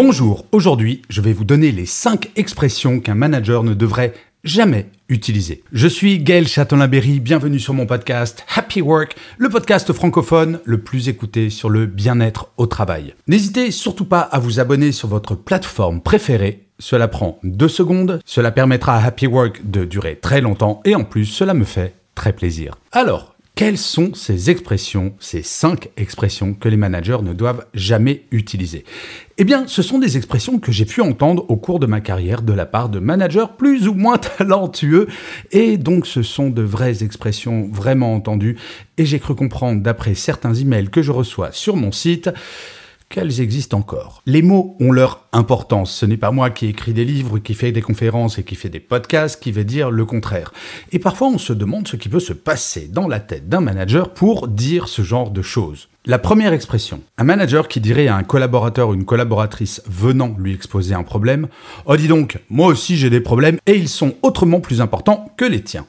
Bonjour, aujourd'hui je vais vous donner les 5 expressions qu'un manager ne devrait jamais utiliser. Je suis Gaël Châtelain-Berry, bienvenue sur mon podcast Happy Work, le podcast francophone le plus écouté sur le bien-être au travail. N'hésitez surtout pas à vous abonner sur votre plateforme préférée. Cela prend 2 secondes, cela permettra à Happy Work de durer très longtemps et en plus cela me fait très plaisir. Alors, quelles sont ces expressions, ces cinq expressions que les managers ne doivent jamais utiliser? Eh bien, ce sont des expressions que j'ai pu entendre au cours de ma carrière de la part de managers plus ou moins talentueux, et donc ce sont de vraies expressions vraiment entendues, et j'ai cru comprendre d'après certains emails que je reçois sur mon site qu'elles existent encore. Les mots ont leur importance. Ce n'est pas moi qui écris des livres, qui fais des conférences et qui fais des podcasts qui vais dire le contraire. Et parfois on se demande ce qui peut se passer dans la tête d'un manager pour dire ce genre de choses. La première expression, un manager qui dirait à un collaborateur ou une collaboratrice venant lui exposer un problème Oh dis donc, moi aussi j'ai des problèmes et ils sont autrement plus importants que les tiens.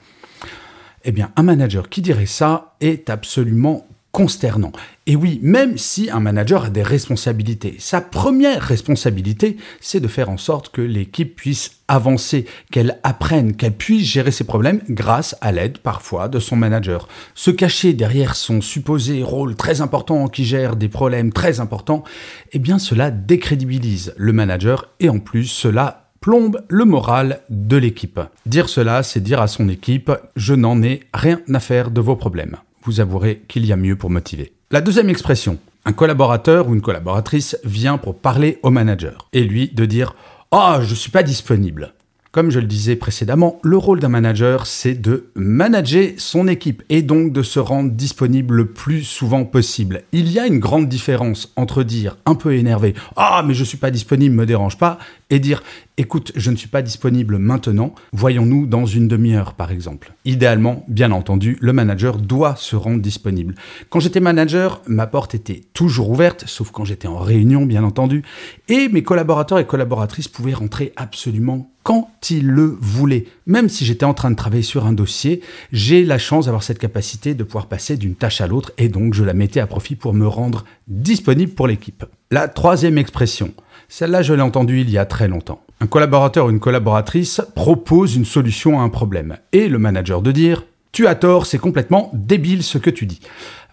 Eh bien, un manager qui dirait ça est absolument consternant. Et oui, même si un manager a des responsabilités, sa première responsabilité, c'est de faire en sorte que l'équipe puisse avancer, qu'elle apprenne, qu'elle puisse gérer ses problèmes grâce à l'aide parfois de son manager. Se cacher derrière son supposé rôle très important qui gère des problèmes très importants, eh bien cela décrédibilise le manager et en plus cela plombe le moral de l'équipe. Dire cela, c'est dire à son équipe, je n'en ai rien à faire de vos problèmes vous avouerez qu'il y a mieux pour motiver. La deuxième expression, un collaborateur ou une collaboratrice vient pour parler au manager et lui de dire oh, je suis pas disponible. Comme je le disais précédemment, le rôle d'un manager, c'est de manager son équipe et donc de se rendre disponible le plus souvent possible. Il y a une grande différence entre dire un peu énervé "Ah, mais je suis pas disponible, me dérange pas" et dire "Écoute, je ne suis pas disponible maintenant, voyons-nous dans une demi-heure par exemple." Idéalement, bien entendu, le manager doit se rendre disponible. Quand j'étais manager, ma porte était toujours ouverte, sauf quand j'étais en réunion bien entendu, et mes collaborateurs et collaboratrices pouvaient rentrer absolument quand ils le voulaient. Même si j'étais en train de travailler sur un dossier, j'ai la chance d'avoir cette capacité de pouvoir passer d'une tâche à l'autre et donc je la mettais à profit pour me rendre disponible pour l'équipe. La troisième expression, celle-là je l'ai entendue il y a très longtemps. Un collaborateur ou une collaboratrice propose une solution à un problème et le manager de dire tu as tort, c'est complètement débile ce que tu dis.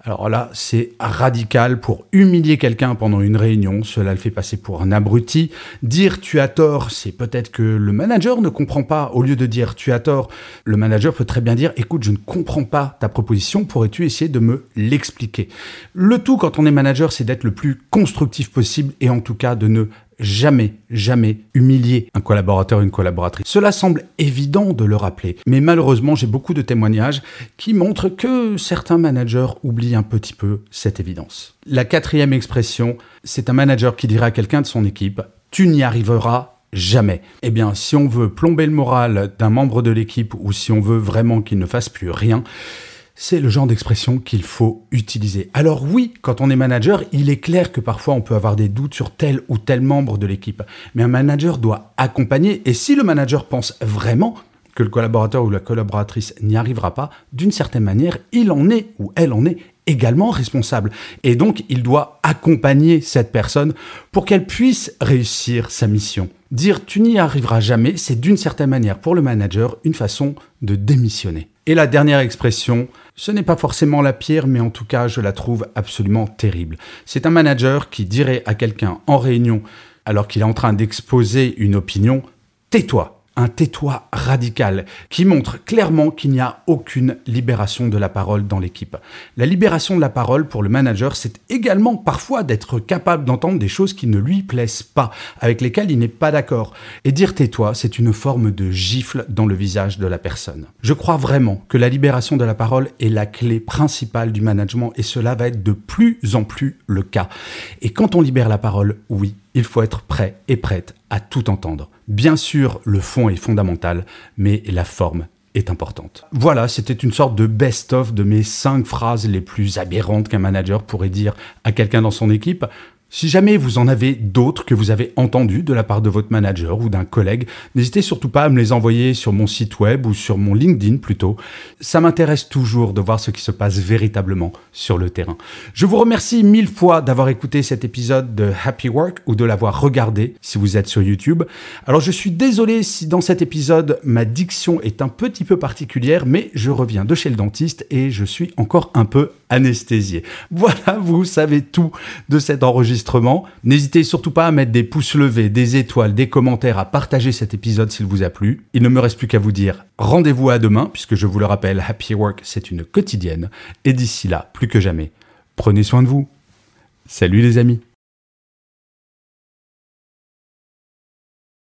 Alors là, c'est radical pour humilier quelqu'un pendant une réunion, cela le fait passer pour un abruti. Dire tu as tort, c'est peut-être que le manager ne comprend pas. Au lieu de dire tu as tort, le manager peut très bien dire écoute, je ne comprends pas ta proposition, pourrais-tu essayer de me l'expliquer? Le tout quand on est manager, c'est d'être le plus constructif possible et en tout cas de ne jamais, jamais humilier un collaborateur ou une collaboratrice. Cela semble évident de le rappeler, mais malheureusement j'ai beaucoup de témoignages qui montrent que certains managers oublient un petit peu cette évidence. La quatrième expression, c'est un manager qui dira à quelqu'un de son équipe, tu n'y arriveras jamais. Eh bien, si on veut plomber le moral d'un membre de l'équipe ou si on veut vraiment qu'il ne fasse plus rien, c'est le genre d'expression qu'il faut utiliser. Alors oui, quand on est manager, il est clair que parfois on peut avoir des doutes sur tel ou tel membre de l'équipe. Mais un manager doit accompagner, et si le manager pense vraiment que le collaborateur ou la collaboratrice n'y arrivera pas, d'une certaine manière, il en est ou elle en est également responsable. Et donc, il doit accompagner cette personne pour qu'elle puisse réussir sa mission. Dire tu n'y arriveras jamais, c'est d'une certaine manière pour le manager une façon de démissionner. Et la dernière expression, ce n'est pas forcément la pire, mais en tout cas, je la trouve absolument terrible. C'est un manager qui dirait à quelqu'un en réunion, alors qu'il est en train d'exposer une opinion, tais-toi. Un tais-toi radical qui montre clairement qu'il n'y a aucune libération de la parole dans l'équipe. La libération de la parole pour le manager, c'est également parfois d'être capable d'entendre des choses qui ne lui plaisent pas, avec lesquelles il n'est pas d'accord. Et dire tais-toi, c'est une forme de gifle dans le visage de la personne. Je crois vraiment que la libération de la parole est la clé principale du management et cela va être de plus en plus le cas. Et quand on libère la parole, oui, il faut être prêt et prête à tout entendre. Bien sûr, le fond est fondamental, mais la forme est importante. Voilà, c'était une sorte de best-of de mes cinq phrases les plus aberrantes qu'un manager pourrait dire à quelqu'un dans son équipe. Si jamais vous en avez d'autres que vous avez entendus de la part de votre manager ou d'un collègue, n'hésitez surtout pas à me les envoyer sur mon site web ou sur mon LinkedIn plutôt. Ça m'intéresse toujours de voir ce qui se passe véritablement sur le terrain. Je vous remercie mille fois d'avoir écouté cet épisode de Happy Work ou de l'avoir regardé si vous êtes sur YouTube. Alors je suis désolé si dans cet épisode ma diction est un petit peu particulière, mais je reviens de chez le dentiste et je suis encore un peu anesthésié. Voilà, vous savez tout de cet enregistrement. N'hésitez surtout pas à mettre des pouces levés, des étoiles, des commentaires, à partager cet épisode s'il vous a plu. Il ne me reste plus qu'à vous dire rendez-vous à demain, puisque je vous le rappelle, Happy Work, c'est une quotidienne. Et d'ici là, plus que jamais, prenez soin de vous. Salut les amis